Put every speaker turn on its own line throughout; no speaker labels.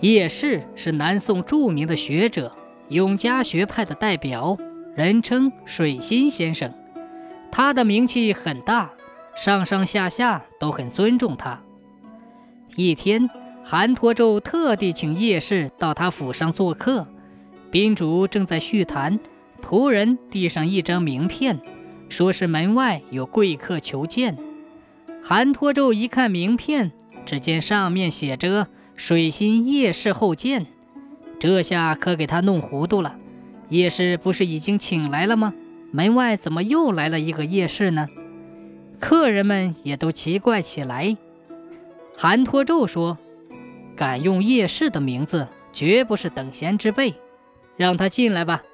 叶氏是南宋著名的学者，永嘉学派的代表，人称水心先生。他的名气很大，上上下下都很尊重他。一天，韩托胄特地请叶氏到他府上做客，宾主正在叙谈，仆人递上一张名片，说是门外有贵客求见。韩托胄一看名片，只见上面写着。水心夜市后见，这下可给他弄糊涂了。夜市不是已经请来了吗？门外怎么又来了一个夜市呢？客人们也都奇怪起来。韩托胄说：“敢用夜市的名字，绝不是等闲之辈，让他进来吧。”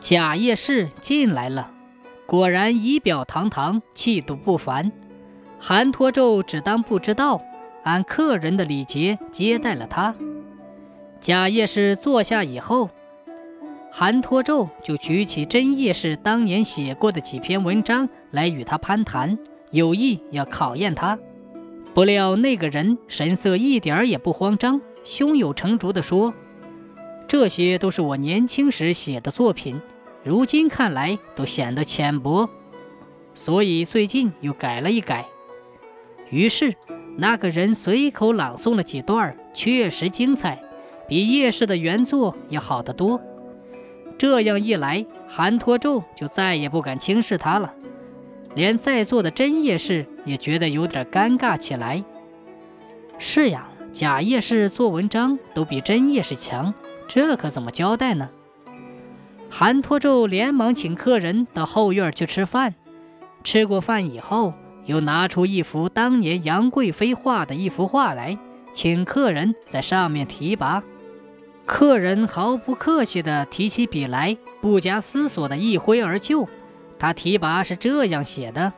假夜市进来了，果然仪表堂堂，气度不凡。韩托胄只当不知道。按客人的礼节接待了他。贾叶氏坐下以后，韩托胄就举起真叶氏当年写过的几篇文章来与他攀谈，有意要考验他。不料那个人神色一点儿也不慌张，胸有成竹地说：“这些都是我年轻时写的作品，如今看来都显得浅薄，所以最近又改了一改。”于是。那个人随口朗诵了几段，确实精彩，比叶氏的原作要好得多。这样一来，韩托胄就再也不敢轻视他了，连在座的真叶氏也觉得有点尴尬起来。是呀，假叶氏做文章都比真叶氏强，这可怎么交代呢？韩托胄连忙请客人到后院去吃饭。吃过饭以后。又拿出一幅当年杨贵妃画的一幅画来，请客人在上面题跋。客人毫不客气地提起笔来，不加思索地一挥而就。他题跋是这样写的：“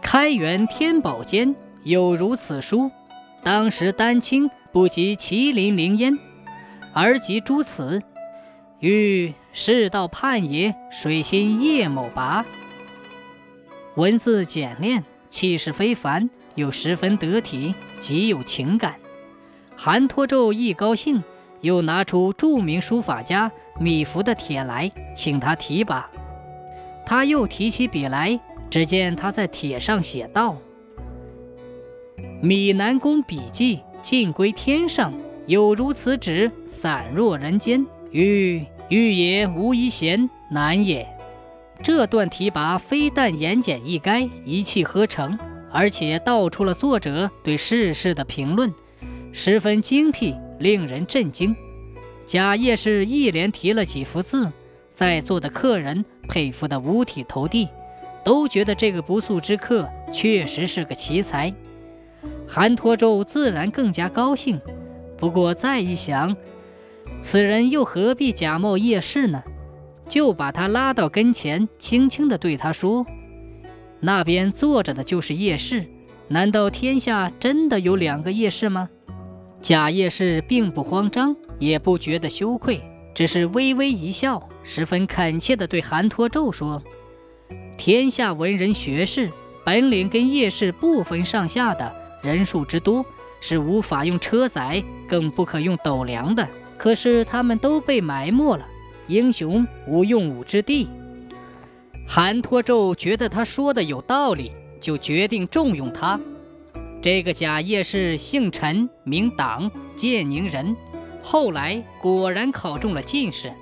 开元天宝间有如此书，当时丹青不及麒麟灵烟，而及诸此，欲世道判也。水心叶某拔。”文字简练，气势非凡，又十分得体，极有情感。韩托胄一高兴，又拿出著名书法家米芾的帖来，请他题跋。他又提起笔来，只见他在帖上写道：“米南宫笔记尽归天上，有如此纸，散若人间。欲欲也无一闲，难也。”这段提拔非但言简意赅、一气呵成，而且道出了作者对世事的评论，十分精辟，令人震惊。贾叶氏一连提了几幅字，在座的客人佩服得五体投地，都觉得这个不速之客确实是个奇才。韩托胄自然更加高兴，不过再一想，此人又何必假冒叶氏呢？就把他拉到跟前，轻轻地对他说：“那边坐着的就是叶氏，难道天下真的有两个叶氏吗？”贾叶氏并不慌张，也不觉得羞愧，只是微微一笑，十分恳切地对韩托胄说：“天下文人学士，本领跟叶氏不分上下的，人数之多，是无法用车载，更不可用斗量的。可是他们都被埋没了。”英雄无用武之地。韩托胄觉得他说的有道理，就决定重用他。这个贾叶氏姓陈，名党，建宁人，后来果然考中了进士。